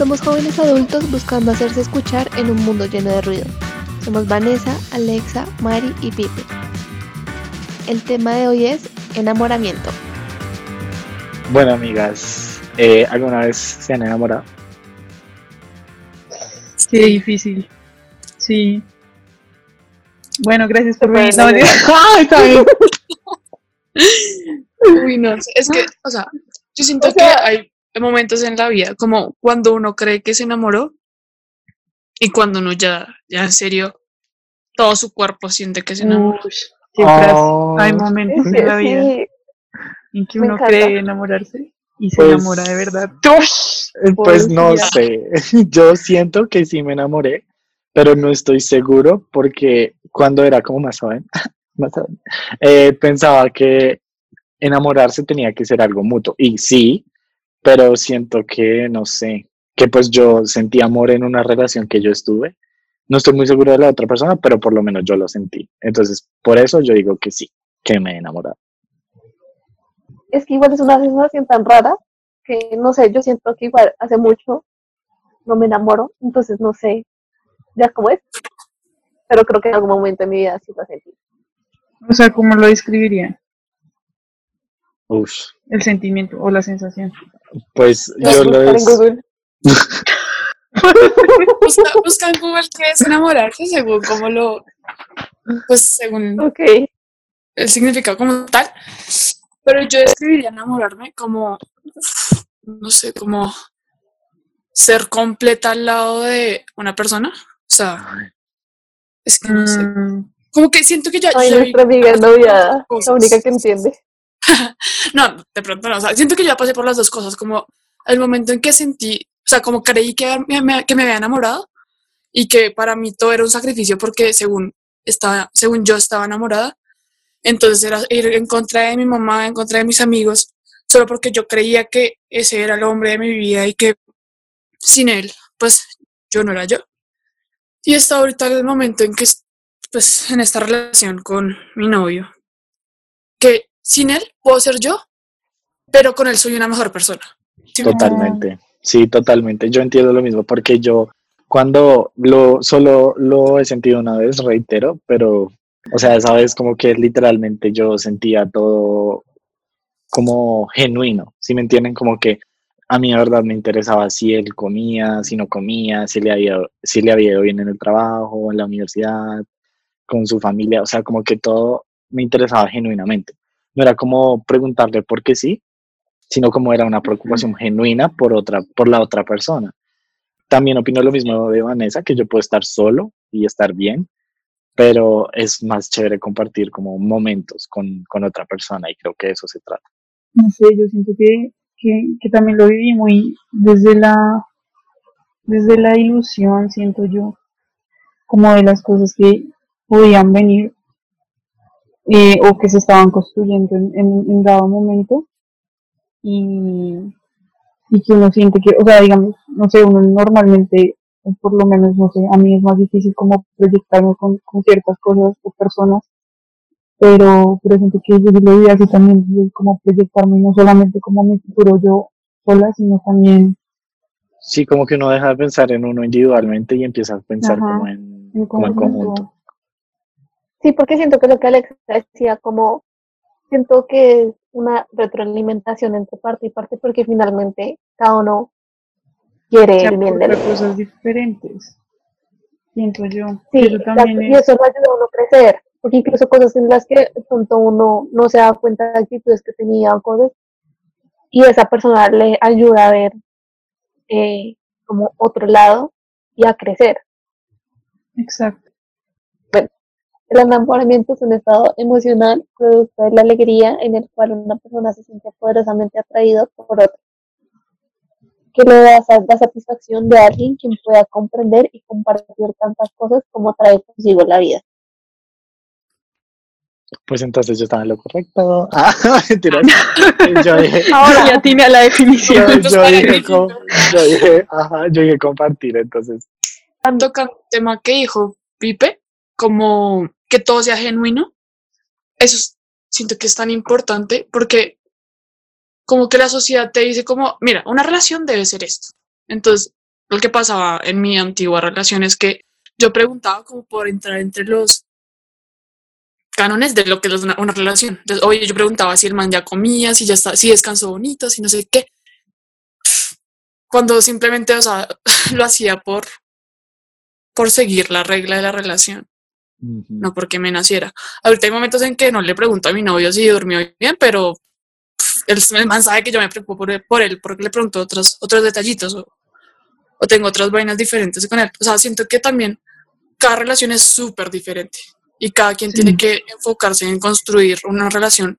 Somos jóvenes adultos buscando hacerse escuchar en un mundo lleno de ruido. Somos Vanessa, Alexa, Mari y Pipe. El tema de hoy es enamoramiento. Bueno, amigas, eh, ¿alguna vez se han enamorado? Qué difícil. Sí. Bueno, gracias por venir. No, ¡Ah, está bien! Uy, no, es que, o sea, yo siento O sea- que hay momentos en la vida, como cuando uno cree que se enamoró y cuando uno ya, ya en serio, todo su cuerpo siente que se enamoró. Uy, siempre Oh. hay momentos Sí, en la vida sí, en que uno cree enamorarse y se Pues- enamora de verdad. Pues no sé, yo siento que sí me enamoré, pero no estoy seguro porque cuando era como más joven, más joven, eh, pensaba que enamorarse tenía que ser algo mutuo. Y sí, pero siento que, no sé, que pues yo sentí amor en una relación que yo estuve. No estoy muy seguro de la otra persona, pero por lo menos yo lo sentí. Entonces, por eso yo digo que sí, que me he enamorado. Es que igual es una sensación tan rara que no sé, yo siento que igual hace mucho no me enamoro, entonces no sé ya cómo es. Pero creo que en algún momento de mi vida sí lo sentí. O sea, ¿cómo lo describiría? Uf, El sentimiento o la sensación. Pues yo lo es... Google. Busca, busca en Google qué es enamorarse según como lo, pues según Ok. el significado como tal. Pero yo describiría enamorarme como, no sé, como ser completa al lado de una persona. O sea, es que no sé. Mm, Como que siento que ya. Ay, ya nuestra amiga las dos novia, cosas. la única que entiende. No, de pronto no. O sea, siento que ya pasé por las dos cosas. Como el momento en que sentí, o sea, como creí que me, que me había enamorado y que para mí todo era un sacrificio porque según, estaba, según yo estaba enamorada, entonces era ir en contra de mi mamá, en contra de mis amigos, solo porque yo creía que ese era el hombre de mi vida y que sin él, pues yo no era yo. Y está ahorita el momento en que, pues, en esta relación con mi novio, que sin él puedo ser yo, pero con él soy una mejor persona. ¿Sí me Totalmente, sí, totalmente. Yo entiendo lo mismo porque yo cuando lo solo lo he sentido una vez, reitero, pero o sea, esa vez como que literalmente yo sentía todo como genuino, si me entienden? Como que a mí de verdad me interesaba si él comía, si no comía, si le había, si le había ido bien en el trabajo, en la universidad, con su familia, o sea, como que todo me interesaba genuinamente. No era como preguntarle por qué sí, sino como era una preocupación genuina por otra, por la otra persona. También opino lo mismo de Vanessa, que yo puedo estar solo y estar bien, pero es más chévere compartir como momentos con, con otra persona y creo que de eso se trata. no sé, yo siento que, que, que también lo viví muy desde la, desde la ilusión, siento yo, como de las cosas que podían venir eh, o que se estaban construyendo en, en, en dado momento. Y, y que uno siente que, o sea, digamos, no sé, uno normalmente, por lo menos, no sé, a mí es más difícil como proyectarme con, con ciertas cosas o personas pero, pero siento que yo lo vi así también, como proyectarme no solamente como mi futuro yo sola, sino también Sí, como que uno deja de pensar en uno individualmente y empieza a pensar Ajá, como en, en como en conjunto. Sí, porque siento que lo que Alexa decía, como siento que es una retroalimentación entre parte y parte, porque finalmente cada uno quiere se el bien otro. cosas diferentes, siento yo. Sí, Eso también y es, eso lo ayuda a uno a crecer, porque incluso cosas en las que de pronto uno no se da cuenta de actitudes que tenía o cosas, y esa persona le ayuda a ver eh, como otro lado y a crecer. exacto. El enamoramiento es un estado emocional producto de la alegría en el cual una persona se siente poderosamente atraído por otro, que le da la satisfacción de alguien quien pueda comprender y compartir tantas cosas como trae consigo la vida. Pues entonces yo estaba en lo correcto. Ah, mentiras. Yo dije, Ahora ya tiene la definición. Yo dije, Gryffindor. co- yo dije, ajá, yo dije compartir, entonces. el tema que dijo Pipe, como que todo sea genuino, eso es- siento que es tan importante porque como que la sociedad te dice como, mira, una relación debe ser esto. Entonces, lo que pasaba en mi antigua relación es que yo preguntaba como por entrar entre los cánones de lo que es una, una relación. Entonces, oye, yo preguntaba si el man ya comía, si ya está, si descansó bonito, si no sé qué. Cuando simplemente, o sea, lo hacía por, por seguir la regla de la relación, No porque me naciera. Ahorita hay momentos en que no le pregunto a mi novio si durmió bien, pero pff, el, el man sabe que yo me preocupo por él, por él porque le pregunto otros, otros detallitos o, o tengo otras vainas diferentes con él. O sea, siento que también cada relación es súper diferente y cada quien Sí. tiene que enfocarse en construir una relación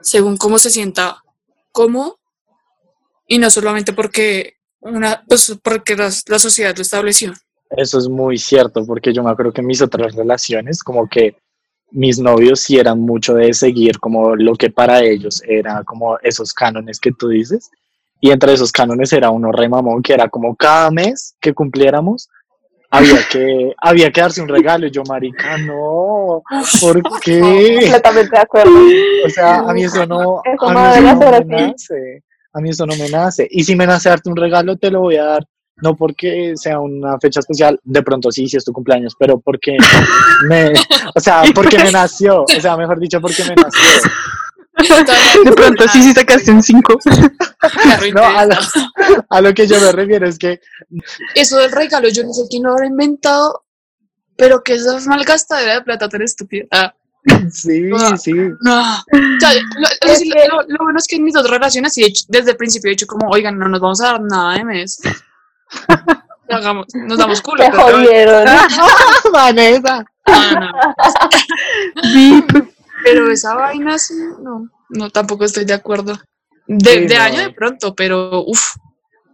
según cómo se sienta cómodo y no solamente porque una pues porque la, la sociedad lo estableció. Eso es muy cierto, porque yo me acuerdo que en mis otras relaciones, como que mis novios sí eran mucho de seguir como lo que para ellos era como esos cánones que tú dices. Y entre esos cánones era uno re mamón, que era como cada mes que cumpliéramos, había que, había que darse un regalo. Y yo, marica, no, ¿por qué? Completamente de acuerdo. O sea, a mí eso no, Eso a mí eso no me nace. A mí eso no me nace. Y si me nace darte un regalo, te lo voy a dar. No porque sea una fecha especial, de pronto sí, si es tu cumpleaños, pero porque me, o sea, porque me nació, o sea, mejor dicho, porque me nació. De pronto sí, sí sacaste un 5. No, a lo, a lo que yo me refiero es que Eso del regalo, yo no sé quién lo habrá inventado, pero que esa malgastadera de plata tan estúpida. Ah, sí, Ah. sí, no. O sea, lo, lo- Es sí, que- lo- lo bueno es que en mis dos relaciones, sí, he hecho- desde el principio he dicho como, oigan, no nos vamos a dar nada de mes. Nos damos culo. Pero- jodieron. Vanessa. Ah, no. Pero esa vaina sí, no, no, tampoco estoy de acuerdo. De, Sí, de no. año de pronto, pero uff,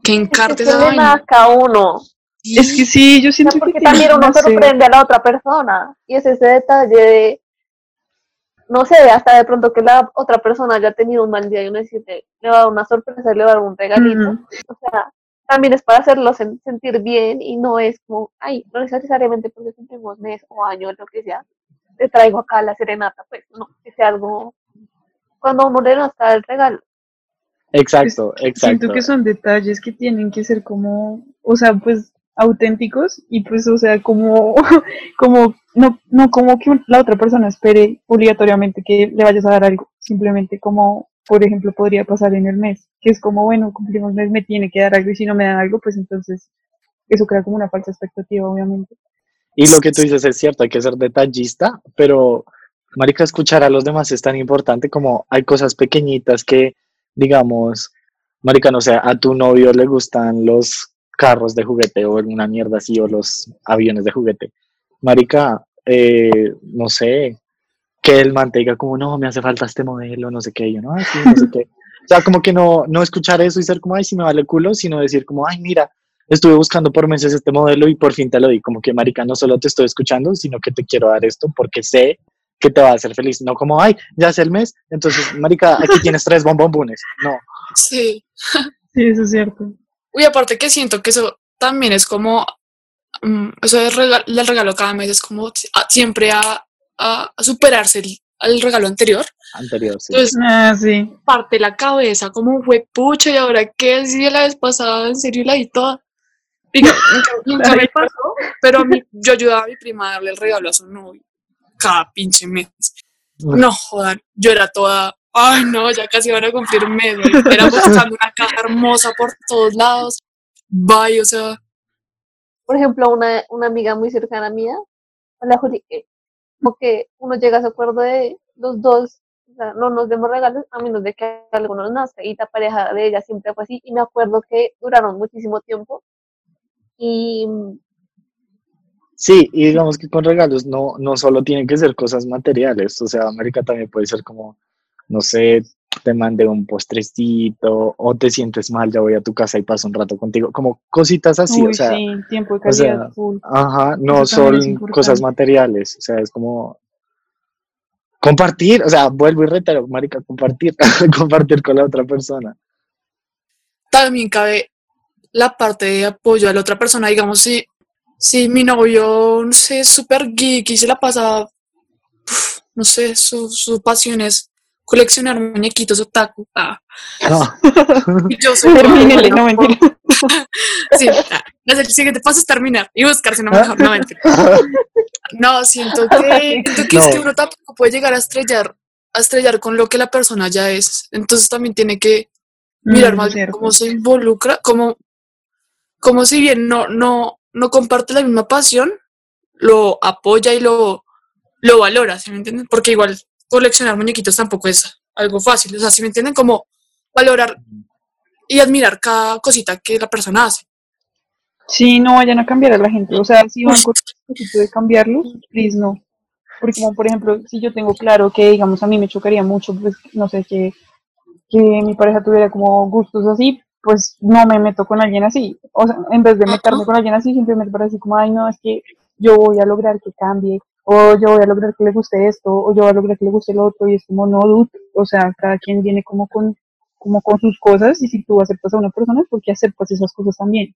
que Es encarte que esa vaina. nazca a uno. Es que sí, yo O sea, siento que porque tiene, también uno no sé, sorprende a la otra persona. Y es ese detalle de, no sé, hasta de pronto que la otra persona haya tenido un mal día y uno decirle, le va a dar una sorpresa, le va a dar un regalito. O sea, también es para hacerlo sen- sentir bien y no es como, ay, no necesariamente porque cumplimos mes o año, lo que sea, te traigo acá la serenata. Pues no, que sea algo, cuando uno le nazca el regalo. Exacto, exacto. Siento que son detalles que tienen que ser como, o sea, pues auténticos y pues, o sea, como, como, no, no como que un- la otra persona espere obligatoriamente que le vayas a dar algo, simplemente como, por ejemplo, podría pasar en el mes, que es como, bueno, cumplimos mes, me tiene que dar algo y si no me dan algo, pues entonces eso crea como una falsa expectativa, obviamente. Y lo que tú dices es cierto, hay que ser detallista, pero, marica, escuchar a los demás es tan importante como hay cosas pequeñitas que, digamos, marica, no sé, a tu novio le gustan los carros de juguete o una mierda así, o los aviones de juguete. Marica, eh, no sé, que el man te diga como, no, me hace falta este modelo, no sé qué, y yo, no, "Ay, sí, no sé qué. O sea, como que no, no escuchar eso y ser como, ay, sí me vale culo, sino decir como, ay, mira, estuve buscando por meses este modelo y por fin te lo di. Como que, marica, no solo te estoy escuchando, sino que te quiero dar esto porque sé que te va a hacer feliz. No como, ay, ya es el mes, entonces, marica, aquí tienes tres bombombones. No, Sí. Sí, eso es cierto. Uy, aparte que siento que eso también es como, mm, eso regalo, del regalo cada mes es como a- siempre a, a- a superarse el, al regalo anterior. anterior, sí. Entonces Ah, sí. parte la cabeza como fue pucha y ahora qué si la vez pasada en serio la di toda. Digo, nunca, nunca me pasó, pero a mí, yo ayudaba a mi prima a darle el regalo a su novio cada pinche mes. No jodan, yo era toda, ay no, ya casi van a cumplir un mes. Era buscando una caja hermosa por todos lados. Bye, o sea, Por ejemplo, una, una amiga muy cercana mía, hola Juli, eh, como que uno llega a ese acuerdo de los dos, o sea, no nos demos regalos a menos de que algo nos nazca. Y la pareja de ella siempre fue así. Y me acuerdo que duraron muchísimo tiempo. Y Sí, y digamos que con regalos no, no solo tienen que ser cosas materiales, o sea, América también puede ser como, no sé, te mandé un postrecito o te sientes mal, ya voy a tu casa y paso un rato contigo, como cositas así, Uy, o sea, sí, tiempo de o sea, calidad full. ajá, no son cosas materiales, o sea, es como compartir, o sea, vuelvo y reitero, marica, compartir, compartir con la otra persona. también cabe la parte de apoyo a la otra persona, digamos, si, si mi novio, no sé, es súper geek y se la pasa, uf, no sé, su, su pasión es coleccionar muñequitos otaku. Ah, No. y yo soy Termínele, no mentira. Sí, ah, el siguiente paso es terminar y buscarse una mejor. No, mentira. No, siento que, siento que es No. que uno tampoco puede llegar a estrellar, a estrellar con lo que la persona ya es. Entonces también tiene que mirar Mm, más bien cierto. cómo se involucra, como, como si bien no, no, no comparte la misma pasión, lo apoya y lo, lo valora, ¿sí me entienden? Porque igual coleccionar muñequitos tampoco es algo fácil, o sea, ¿sí me entienden? Como valorar y admirar cada cosita que la persona hace. Sí, no vayan a cambiar a la gente. O sea, si van propósito de cambiarlos, please no. Porque como por ejemplo, si yo tengo claro que, digamos, a mí me chocaría mucho, pues, no sé, que, que mi pareja tuviera como gustos así, pues no me meto con alguien así. O sea, en vez de meterme con alguien así, simplemente para decir como, ay, no, es que yo voy a lograr que cambie, o yo voy a lograr que le guste esto, o yo voy a lograr que le guste lo otro, y es como, no, dude. O sea, cada quien viene como con, como con sus cosas, y si tú aceptas a una persona, es porque aceptas esas cosas también.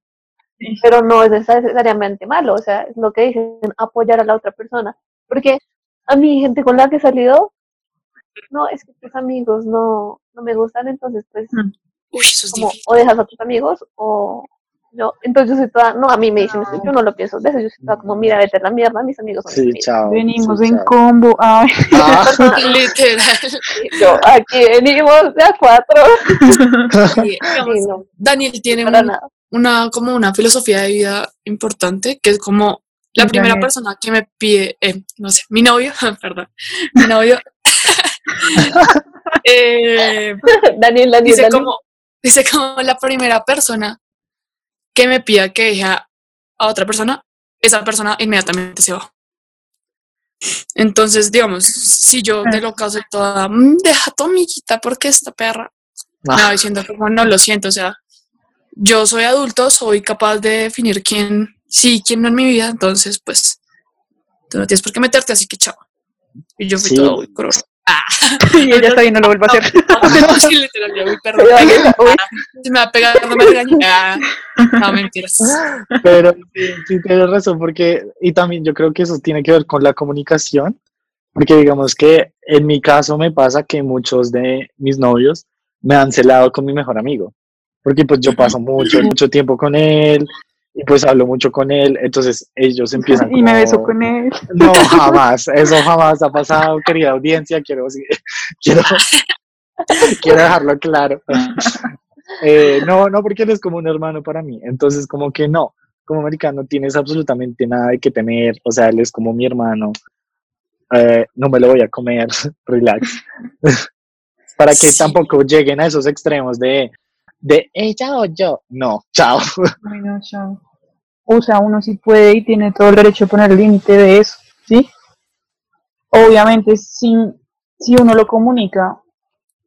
pero no es necesariamente malo, o sea, es lo que dicen, apoyar a la otra persona. Porque a mí, gente con la que he salido, no, es que tus amigos no, no me gustan, entonces, pues, Mm. Uy, eso es como, o dejas a tus amigos, o yo, entonces yo soy toda, no, a mí me dicen eso, yo no lo pienso, de eso yo soy toda como, mira, vete a la mierda, mis amigos son Sí, chao. Venimos sí, en chao. combo. Ay, Ah, Literal. Yo, aquí venimos de a cuatro. Sí, digamos, Sí, no, Daniel tiene un- una, como una filosofía de vida importante, que es como la primera Daniel. persona que me pide, eh, no sé, mi novio, perdón, mi novio, eh, Daniel, Daniel, dice Daniel. como, dice como la primera persona que me pida que deje a, a otra persona, esa persona inmediatamente se va. Entonces, digamos, si yo de loca soy toda, "Mm, deja a tu amiguita porque esta perra me va diciendo como no lo siento, o sea, yo soy adulto, soy capaz de definir quién sí y quién no en mi vida, entonces pues tú no tienes por qué meterte, así que chao. Y yo fui Sí. todo muy. Ah, y ella está bien, no lo vuelvo a hacer. sí, literal, yo, uy. Si me va a pegar, no me regañes. Ah, no, mentiras. Pero sí, sí tienes razón, porque, y también yo creo que eso tiene que ver con la comunicación, porque digamos que en mi caso me pasa que muchos de mis novios me han celado con mi mejor amigo, porque pues yo paso mucho, mucho tiempo con él, y pues hablo mucho con él, entonces ellos empiezan Y me beso con él. No, jamás, eso jamás ha pasado, querida audiencia, quiero, quiero, quiero dejarlo claro. Eh, no, no, porque él es como un hermano para mí, entonces como que no, como americano tienes absolutamente nada de que temer, o sea, él es como mi hermano, Eh, no me lo voy a comer, relax. para que Sí. tampoco lleguen a esos extremos de, de ella o yo, no, chao. Ay, no, chao. O sea, uno sí puede y tiene todo el derecho a poner el límite de eso, ¿sí? Obviamente, si, si uno lo comunica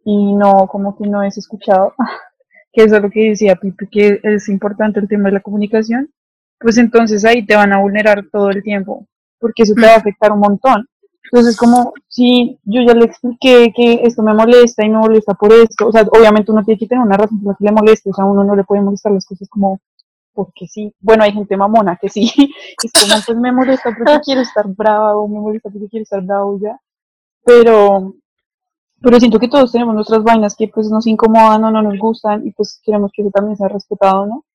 y no, como que no es escuchado, que eso es lo que decía Pipe, que es importante el tema de la comunicación, pues entonces ahí te van a vulnerar todo el tiempo, porque eso te va a afectar un montón. Entonces, como si yo ya le expliqué que esto me molesta y me molesta por esto, o sea, obviamente uno tiene que tener una razón por la que le moleste, o sea, uno no le puede molestar las cosas como porque sí. Bueno, hay gente mamona que sí, es como, pues me molesta porque quiero estar brava o me molesta porque quiero estar bravo ya. Pero, pero siento que todos tenemos nuestras vainas que pues nos incomodan o no nos gustan y pues queremos que eso también sea respetado, ¿no?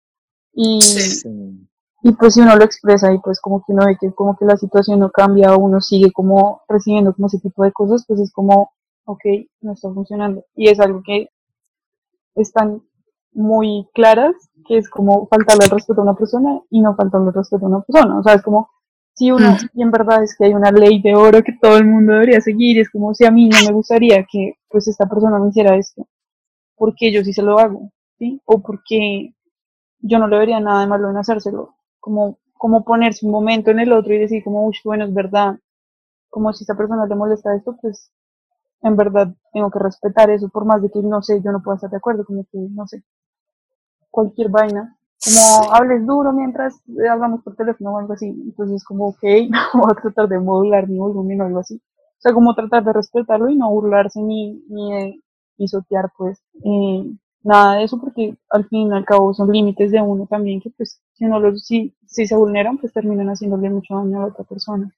Y, Sí. Y pues si uno lo expresa y pues como que uno ve que como que la situación no cambia o uno sigue como recibiendo como ese tipo de cosas, pues es como, ok, no está funcionando. Y es algo que están muy claras, que es como faltarle el respeto a una persona y no faltarle el respeto a una persona. O sea, es como si uno, y en verdad es que hay una ley de oro que todo el mundo debería seguir, es como si a mí no me gustaría que pues esta persona me hiciera esto, porque yo sí se lo hago, ¿sí? O porque yo no le vería nada de malo en hacérselo, como, como ponerse un momento en el otro y decir como, uy, bueno, es verdad, como si a esta persona le molesta esto, pues en verdad tengo que respetar eso, por más de que, no sé, yo no pueda estar de acuerdo, como que, no sé, cualquier vaina, como hables duro mientras hablamos por teléfono o algo así, entonces como, ok, no voy a tratar de modular mi volumen o algo así, o sea, como tratar de respetarlo y no burlarse ni, ni de pisotear, pues, eh, nada de eso, porque al fin y al cabo son límites de uno también, que pues, si uno los, si, si se vulneran, pues terminan haciéndole mucho daño a la otra persona.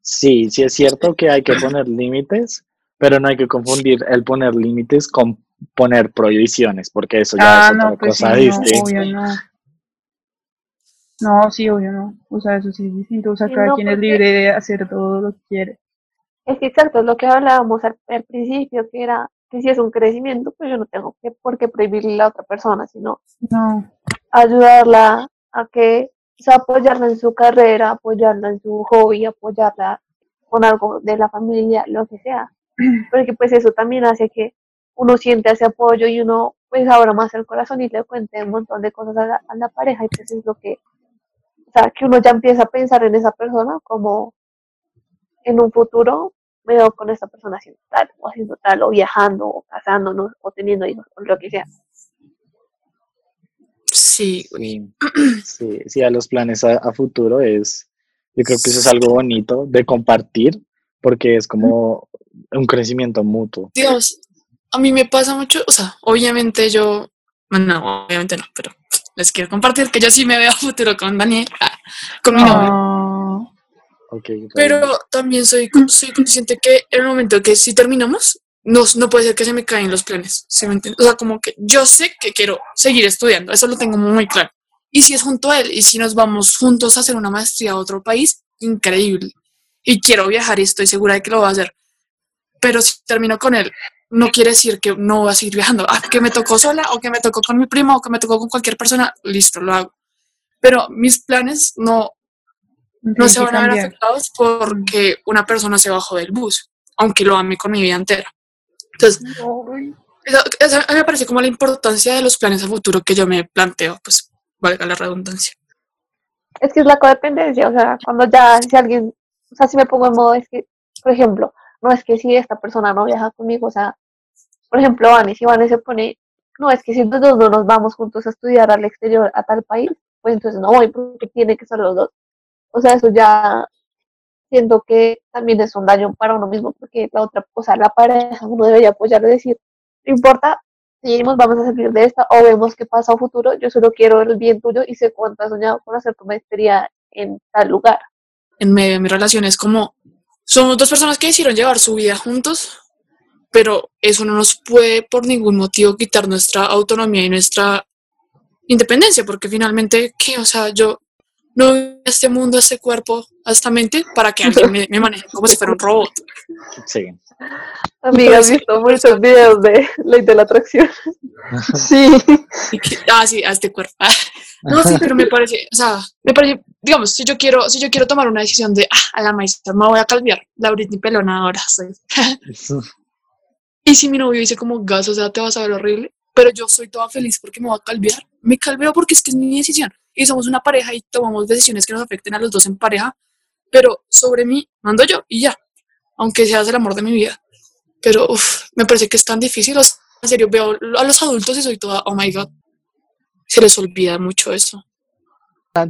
Sí, sí es cierto que hay que poner límites, pero no hay que confundir el poner límites con poner prohibiciones, porque eso ya Ah, es otra no, pues sí, cosa no, distinta. obvio no. No, sí, obvio no. O sea, eso sí es distinto. O sea, Sí, cada no, quien es libre de hacer todo lo que quiere. Es que exacto, es lo que hablábamos al, al principio, que era que si es un crecimiento, pues yo no tengo que, por qué prohibirle a la otra persona, sino No, ayudarla a que, o sea, apoyarla en su carrera, apoyarla en su hobby, apoyarla con algo de la familia, lo que sea. Porque pues eso también hace que uno siente ese apoyo y uno pues abra más el corazón y le cuente un montón de cosas a la, a la pareja y pues es lo que, o sea, que uno ya empieza a pensar en esa persona como en un futuro me veo con esta persona haciendo tal, o haciendo tal, o viajando, o casándonos, o teniendo hijos, o lo que sea. Sí, Sí, sí, sí, a los planes a, a futuro es, yo creo que eso es algo bonito de compartir, porque es como un crecimiento mutuo. Dios, a mí me pasa mucho, o sea, obviamente yo, bueno, no, obviamente no, pero les quiero compartir que yo sí me veo a futuro con Daniel, ah, con mi novio. no. Ok, Pero también soy, soy consciente que en el momento que si terminamos, no, no puede ser que se me caen los planes. O sea, como que yo sé que quiero seguir estudiando, eso lo tengo muy claro. Y si es junto a él, y si nos vamos juntos a hacer una maestría a otro país, increíble. Y quiero viajar y estoy segura de que lo va a hacer. Pero si termino con él, no quiere decir que no voy a seguir viajando. Ah, que me tocó sola, o que me tocó con mi primo, o que me tocó con cualquier persona, listo, lo hago. Pero mis planes no, no se van a ver afectados porque una persona se bajó del bus, aunque lo ame con mi vida entera. Entonces, eso- eso a mí me parece como la importancia de los planes a futuro que yo me planteo, pues valga la redundancia. Es que es la codependencia, o sea, cuando ya, si alguien, o sea, si me pongo en modo, es que, por ejemplo, no es que si esta persona no viaja conmigo, o sea, por ejemplo, Vane, si Vane se pone, no, es que si los dos no nos vamos juntos a estudiar al exterior, a tal país, pues entonces no voy, porque tiene que ser los dos. O sea, eso ya siento que también es un daño para uno mismo, porque la otra, o sea, la pareja, uno debería apoyarlo y decir, no importa, seguimos, vamos a salir de esta, o vemos qué pasa a futuro, yo solo quiero el bien tuyo y sé cuánto has soñado con hacer tu maestría en tal lugar. En medio de mi relación es como, somos dos personas que decidieron llevar su vida juntos, pero eso no nos puede por ningún motivo quitar nuestra autonomía y nuestra independencia, porque finalmente, ¿qué? O sea, yo no este mundo, a este cuerpo, a esta mente, para que alguien me, me maneje como si fuera un robot. Sí. Amiga, has visto muchos videos de ley de la atracción. Sí, ah, sí, a este cuerpo. Ah, No, sí, pero me parece, o sea, me parece, digamos, si yo quiero, si yo quiero tomar una decisión de, ah, a la maestra me voy a calviar, la Britney pelona ahora soy. Y si mi novio dice como gas, o sea, te vas a ver horrible, pero yo soy toda feliz porque me voy a calviar, me calveo porque es que es mi decisión. Y somos una pareja y tomamos decisiones que nos afecten a los dos en pareja, pero sobre mí mando yo y ya, aunque seas el amor de mi vida. Pero uf, me parece que es tan difícil, o sea, en serio, veo a los adultos y soy toda, oh my god, se les olvida mucho eso.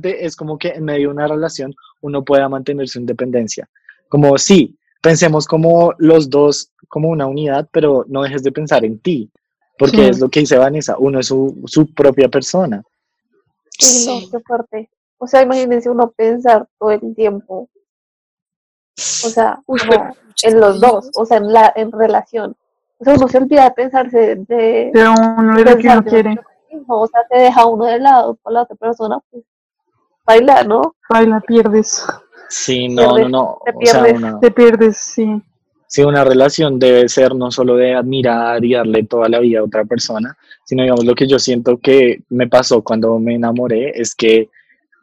es como que en medio de una relación uno pueda mantener su independencia. Como sí, pensemos como los dos como una unidad, pero no dejes de pensar en ti, porque Sí. es lo que dice Vanessa, uno es su, su propia persona. Sí, no, qué fuerte. O sea, imagínense uno pensar todo el tiempo. O sea, Uy, como pero en los dos, o sea, en la en relación. O sea, uno se olvida de pensarse de, de uno de lo que uno quiere. O sea, te deja uno de lado por la otra persona, pues bailar, ¿no? Baila, pierdes. Sí, no, no, Pierdes, no. te O sea, pierdes. una, Te pierdes, sí. Sí, una relación debe ser no solo de admirar y darle toda la vida a otra persona, sino digamos lo que yo siento que me pasó cuando me enamoré es que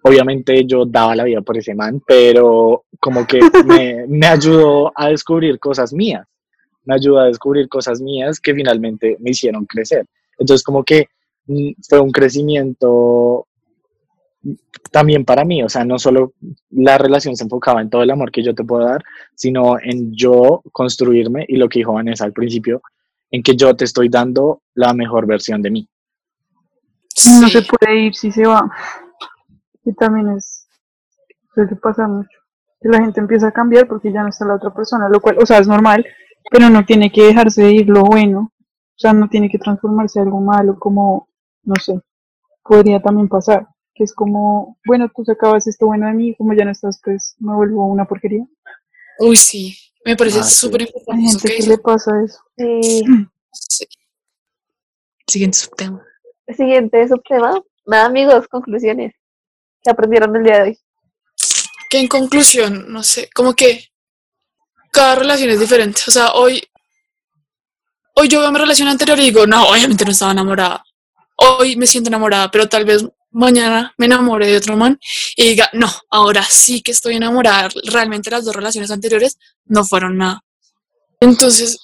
obviamente yo daba la vida por ese man, pero como que me, me ayudó a descubrir cosas mías, me ayudó a descubrir cosas mías que finalmente me hicieron crecer. Entonces como que mm, fue un crecimiento también para mí, o sea, no solo la relación se enfocaba en todo el amor que yo te puedo dar, sino en yo construirme y lo que dijo Vanessa al principio, en que yo te estoy dando la mejor versión de mí. No se puede ir si se va. Y también es, suele pasar mucho. Que la gente empieza a cambiar porque ya no está la otra persona, lo cual, o sea, es normal, pero no tiene que dejarse de ir lo bueno. O sea, no tiene que transformarse en algo malo, como, no sé, podría también pasar. Que es como, bueno, tú sacabas esto bueno de mí, como ya no estás, pues me vuelvo una porquería. Uy, sí. Me parece Ah, súper Hay importante gente que dice. le pasa eso. Sí. Sí. Siguiente subtema. Siguiente subtema. Nada, amigos, conclusiones. ¿Qué aprendieron el día de hoy? Que en conclusión, no sé, como que cada relación es diferente. O sea, hoy, hoy yo veo mi relación anterior y digo, no, obviamente no estaba enamorada. Hoy me siento enamorada, pero tal vez mañana me enamore de otro man y diga, no, ahora sí que estoy enamorada. Realmente las dos relaciones anteriores no fueron nada. Entonces,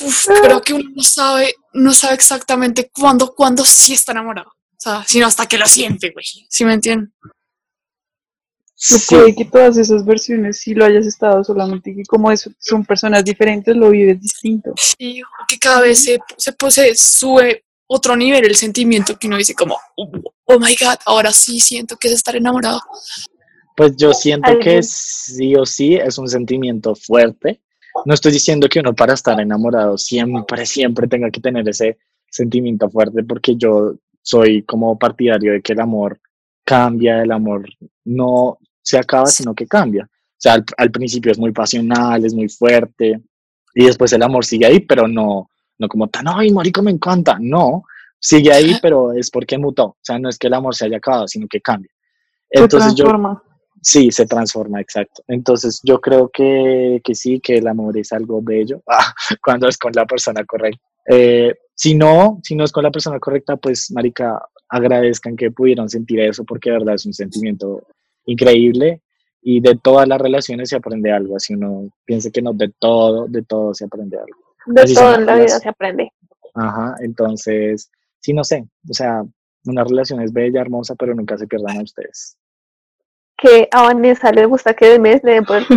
uf, creo que uno no sabe, no sabe exactamente cuándo, cuándo sí está enamorado. O sea, sino hasta que lo siente, güey. ¿Sí me entienden? Lo Sí, puede que todas esas versiones sí lo hayas estado solamente que como es- son personas diferentes lo vives distinto. Sí, que cada vez se, se, pues, se sube otro nivel el sentimiento que uno dice como, oh, oh my god, ahora sí siento que es estar enamorado. Pues yo siento que sí o sí es un sentimiento fuerte. No estoy diciendo que uno para estar enamorado siempre, siempre tenga que tener ese sentimiento fuerte, porque yo soy como partidario de que el amor cambia, el amor no se acaba, sino que cambia. O sea, al, al principio es muy pasional, es muy fuerte, y después el amor sigue ahí, pero no, no como tan, ay, marico, me encanta. No, sigue ahí, pero es porque mutó. O sea, no es que el amor se haya acabado, sino que cambia. Se Entonces yo, transforma. Sí, se transforma, exacto. Entonces yo creo que, que sí, que el amor es algo bello ah, cuando es con la persona correcta. Eh, si no, si no es con la persona correcta, pues, marica, agradezcan que pudieron sentir eso porque de verdad es un sentimiento increíble y de todas las relaciones se aprende algo. Así uno piensa que no, de todo, de todo se aprende algo. De todo en la vida se aprende. Ajá, entonces, sí, no sé, o sea, una relación es bella, hermosa, pero nunca se pierdan a ustedes. Que a Vanessa le gusta que de mes le den por el.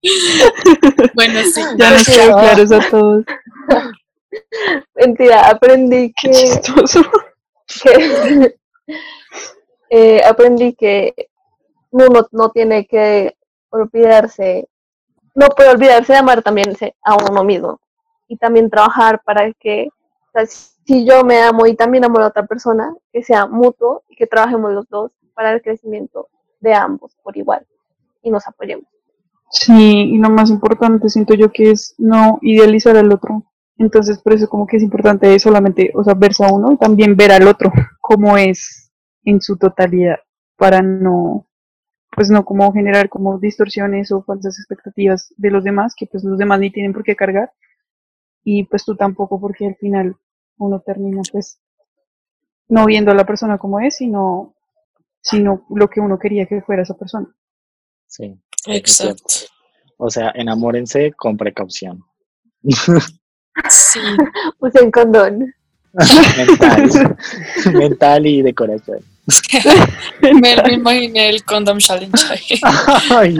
Bueno, sí. ya nos quedó claros a todos. Mentira, aprendí que, chistoso. que eh, aprendí que uno no tiene que olvidarse, no puede olvidarse de amar también a uno mismo y también trabajar para que, si yo me amo y también amo a otra persona, que sea mutuo y que trabajemos los dos para el crecimiento de ambos por igual y nos apoyemos. Sí, y lo más importante siento yo que es no idealizar al otro. Entonces, por eso como que es importante solamente, o sea, verse a uno y también ver al otro como es en su totalidad para no, pues no como generar como distorsiones o falsas expectativas de los demás, que pues los demás ni tienen por qué cargar y pues tú tampoco porque al final uno termina pues no viendo a la persona como es, sino, sino lo que uno quería que fuera esa persona. Sí. Exacto. O sea, enamórense con precaución. Sí. Usen condón. mental. mental y de corazón. Me, me imaginé el Condom Challenge ahí. Ay,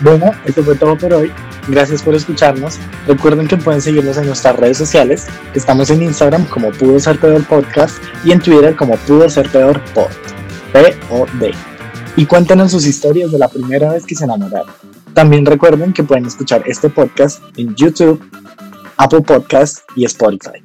bueno, esto fue todo por hoy. Gracias por escucharnos. Recuerden que pueden seguirnos en nuestras redes sociales. Estamos en Instagram como Pudo Ser Peor Podcast y en Twitter como Pudo Ser Peor Pod. P-O-D. Y cuéntenos sus historias de la primera vez que se enamoraron. También recuerden que pueden escuchar este podcast en YouTube, Apple Podcast y Spotify.